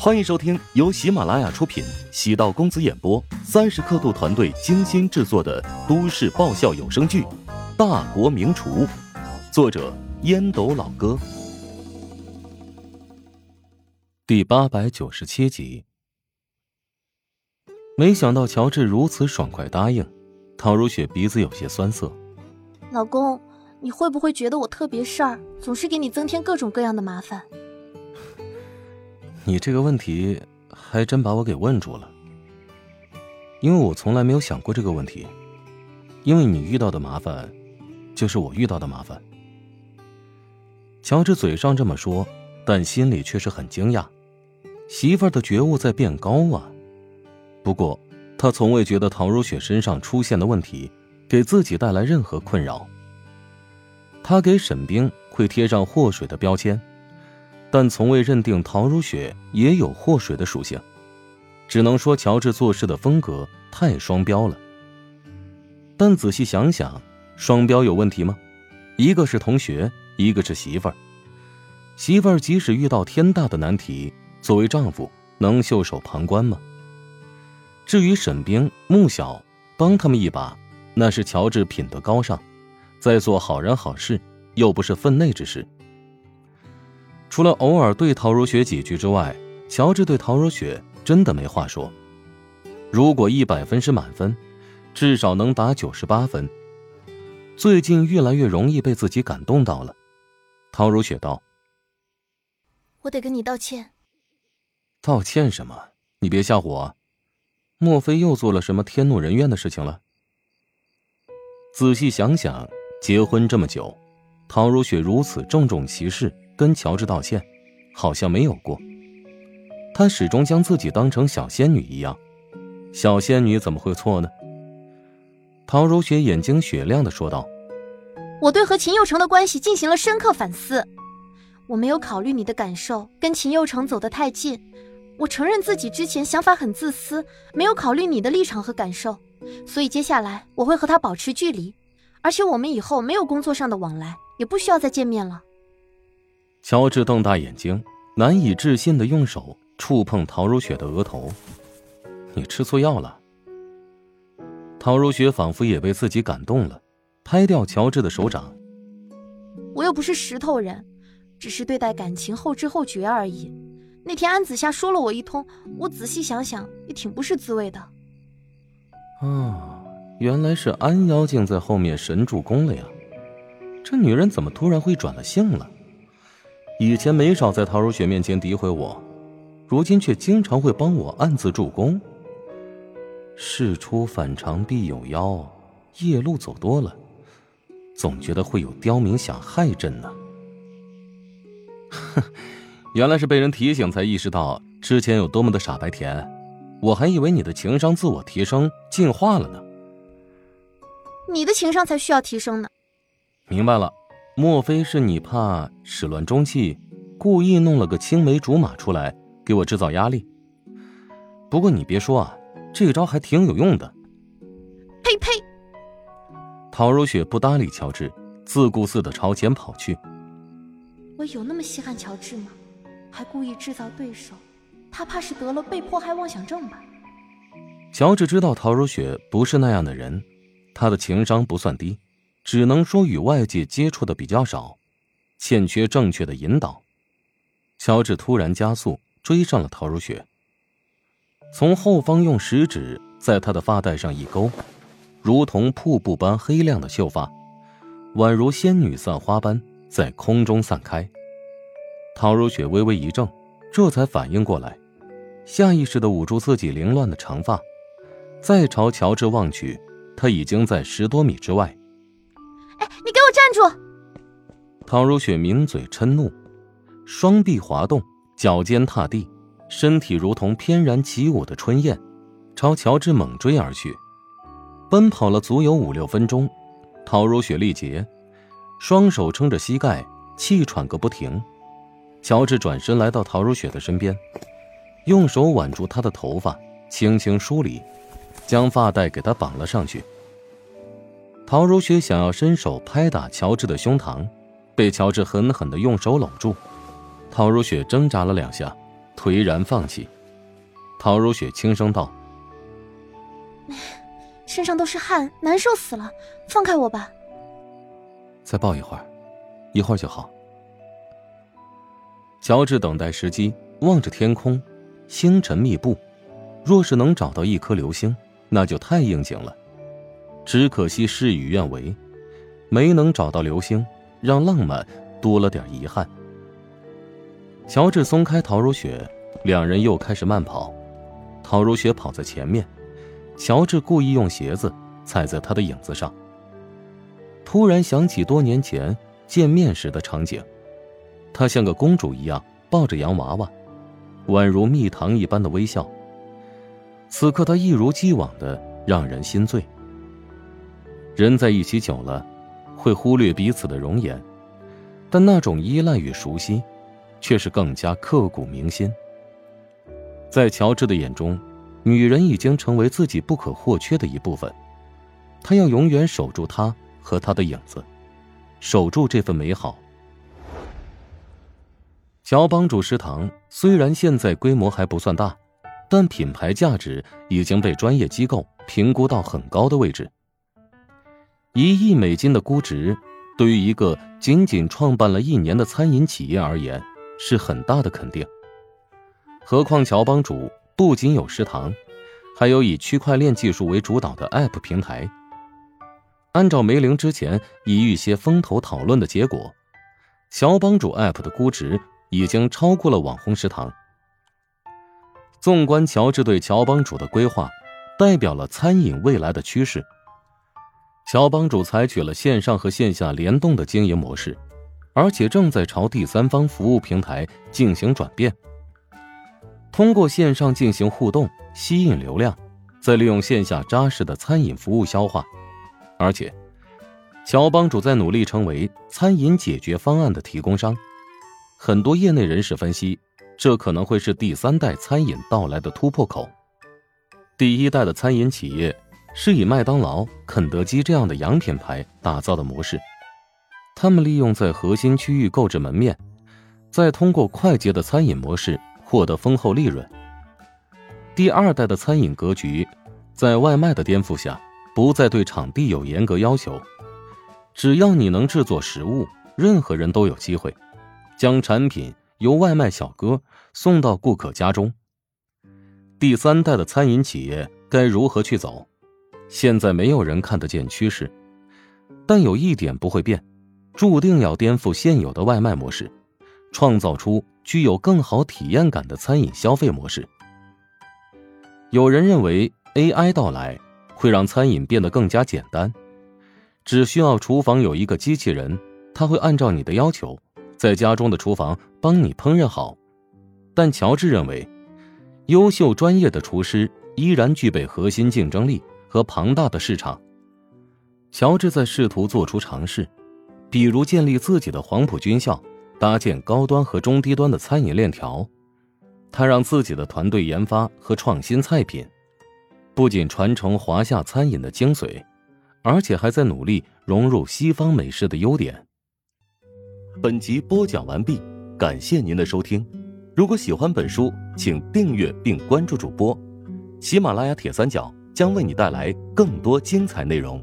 欢迎收听由喜马拉雅出品、喜道公子演播、三十刻度团队精心制作的都市爆笑有声剧《大国名厨》，作者烟斗老哥，第八百九十七集。没想到乔治如此爽快答应，唐如雪鼻子有些酸涩。老公，你会不会觉得我特别事儿，总是给你增添各种各样的麻烦？你这个问题还真把我给问住了，因为我从来没有想过这个问题。因为你遇到的麻烦，就是我遇到的麻烦。乔治嘴上这么说，但心里却是很惊讶，媳妇儿的觉悟在变高啊。不过，他从未觉得陶如雪身上出现的问题给自己带来任何困扰。他给沈冰会贴上祸水的标签。但从未认定陶如雪也有祸水的属性，只能说乔治做事的风格太双标了。但仔细想想，双标有问题吗？一个是同学，一个是媳妇儿。媳妇儿即使遇到天大的难题，作为丈夫能袖手旁观吗？至于沈冰、穆晓帮他们一把，那是乔治品德高尚，在做好人好事，又不是分内之事。除了偶尔对陶如雪几句之外，乔治对陶如雪真的没话说。如果一百分是满分，至少能打九十八分。最近越来越容易被自己感动到了。陶如雪道：“我得跟你道歉。”道歉什么？你别吓唬我！莫非又做了什么天怒人怨的事情了？仔细想想，结婚这么久，陶如雪如此郑重其事。跟乔治道歉，好像没有过。他始终将自己当成小仙女一样，小仙女怎么会错呢？陶如雪眼睛雪亮的说道：“我对和秦佑成的关系进行了深刻反思，我没有考虑你的感受，跟秦佑成走得太近。我承认自己之前想法很自私，没有考虑你的立场和感受，所以接下来我会和他保持距离，而且我们以后没有工作上的往来，也不需要再见面了。”乔治瞪大眼睛，难以置信的用手触碰陶如雪的额头：“你吃错药了。”陶如雪仿佛也被自己感动了，拍掉乔治的手掌：“我又不是石头人，只是对待感情后知后觉而已。那天安子夏说了我一通，我仔细想想也挺不是滋味的。”啊，原来是安妖精在后面神助攻了呀！这女人怎么突然会转了性了？以前没少在陶如雪面前诋毁我，如今却经常会帮我暗自助攻。事出反常必有妖，夜路走多了，总觉得会有刁民想害朕呢。哼，原来是被人提醒才意识到之前有多么的傻白甜，我还以为你的情商自我提升进化了呢。你的情商才需要提升呢。明白了。莫非是你怕始乱终弃，故意弄了个青梅竹马出来给我制造压力？不过你别说啊，这招还挺有用的。呸呸！陶如雪不搭理乔治，自顾自的朝前跑去。我有那么稀罕乔治吗？还故意制造对手？他怕是得了被迫害妄想症吧？乔治知道陶如雪不是那样的人，他的情商不算低。只能说与外界接触的比较少，欠缺正确的引导。乔治突然加速追上了陶如雪，从后方用食指在她的发带上一勾，如同瀑布般黑亮的秀发，宛如仙女散花般在空中散开。陶如雪微微一怔，这才反应过来，下意识的捂住自己凌乱的长发，再朝乔治望去，他已经在十多米之外。哎你给我站住！陶如雪抿嘴嗔怒，双臂滑动，脚尖踏地，身体如同翩然起舞的春燕，朝乔治猛追而去。奔跑了足有五六分钟，陶如雪力竭，双手撑着膝盖，气喘个不停。乔治转身来到陶如雪的身边，用手挽住她的头发，轻轻梳理，将发带给她绑了上去。陶如雪想要伸手拍打乔治的胸膛，被乔治狠狠的用手搂住。陶如雪挣扎了两下，颓然放弃。陶如雪轻声道：“ 身上都是汗，难受死了，放开我吧。”再抱一会儿，一会儿就好。乔治等待时机，望着天空，星辰密布。若是能找到一颗流星，那就太应景了。只可惜事与愿违，没能找到流星，让浪漫多了点遗憾。乔治松开陶如雪，两人又开始慢跑。陶如雪跑在前面，乔治故意用鞋子踩在她的影子上。突然想起多年前见面时的场景，她像个公主一样抱着洋娃娃，宛如蜜糖一般的微笑。此刻，她一如既往的让人心醉。人在一起久了，会忽略彼此的容颜，但那种依赖与熟悉，却是更加刻骨铭心。在乔治的眼中，女人已经成为自己不可或缺的一部分，他要永远守住她和她的影子，守住这份美好。乔帮主食堂虽然现在规模还不算大，但品牌价值已经被专业机构评估到很高的位置。一亿美金的估值，对于一个仅仅创办了一年的餐饮企业而言，是很大的肯定。何况乔帮主不仅有食堂，还有以区块链技术为主导的 App 平台。按照梅玲之前以一些风头讨论的结果，乔帮主 App 的估值已经超过了网红食堂。纵观乔治对乔帮主的规划，代表了餐饮未来的趋势。乔帮主采取了线上和线下联动的经营模式，而且正在朝第三方服务平台进行转变。通过线上进行互动，吸引流量，再利用线下扎实的餐饮服务消化。而且，乔帮主在努力成为餐饮解决方案的提供商。很多业内人士分析，这可能会是第三代餐饮到来的突破口。第一代的餐饮企业是以麦当劳、肯德基这样的洋品牌打造的模式，他们利用在核心区域购置门面，再通过快捷的餐饮模式。获得丰厚利润。第二代的餐饮格局，在外卖的颠覆下，不再对场地有严格要求，只要你能制作食物，任何人都有机会将产品由外卖小哥送到顾客家中。第三代的餐饮企业该如何去走？现在没有人看得见趋势，但有一点不会变，注定要颠覆现有的外卖模式。创造出具有更好体验感的餐饮消费模式。有人认为 AI 到来会让餐饮变得更加简单，只需要厨房有一个机器人，他会按照你的要求，在家中的厨房帮你烹饪好。但乔治认为，优秀专业的厨师依然具备核心竞争力和庞大的市场。乔治在试图做出尝试，比如建立自己的黄埔军校。搭建高端和中低端的餐饮链条，他让自己的团队研发和创新菜品，不仅传承华夏餐饮的精髓，而且还在努力融入西方美食的优点。本集播讲完毕，感谢您的收听。如果喜欢本书，请订阅并关注主播。喜马拉雅铁三角将为你带来更多精彩内容。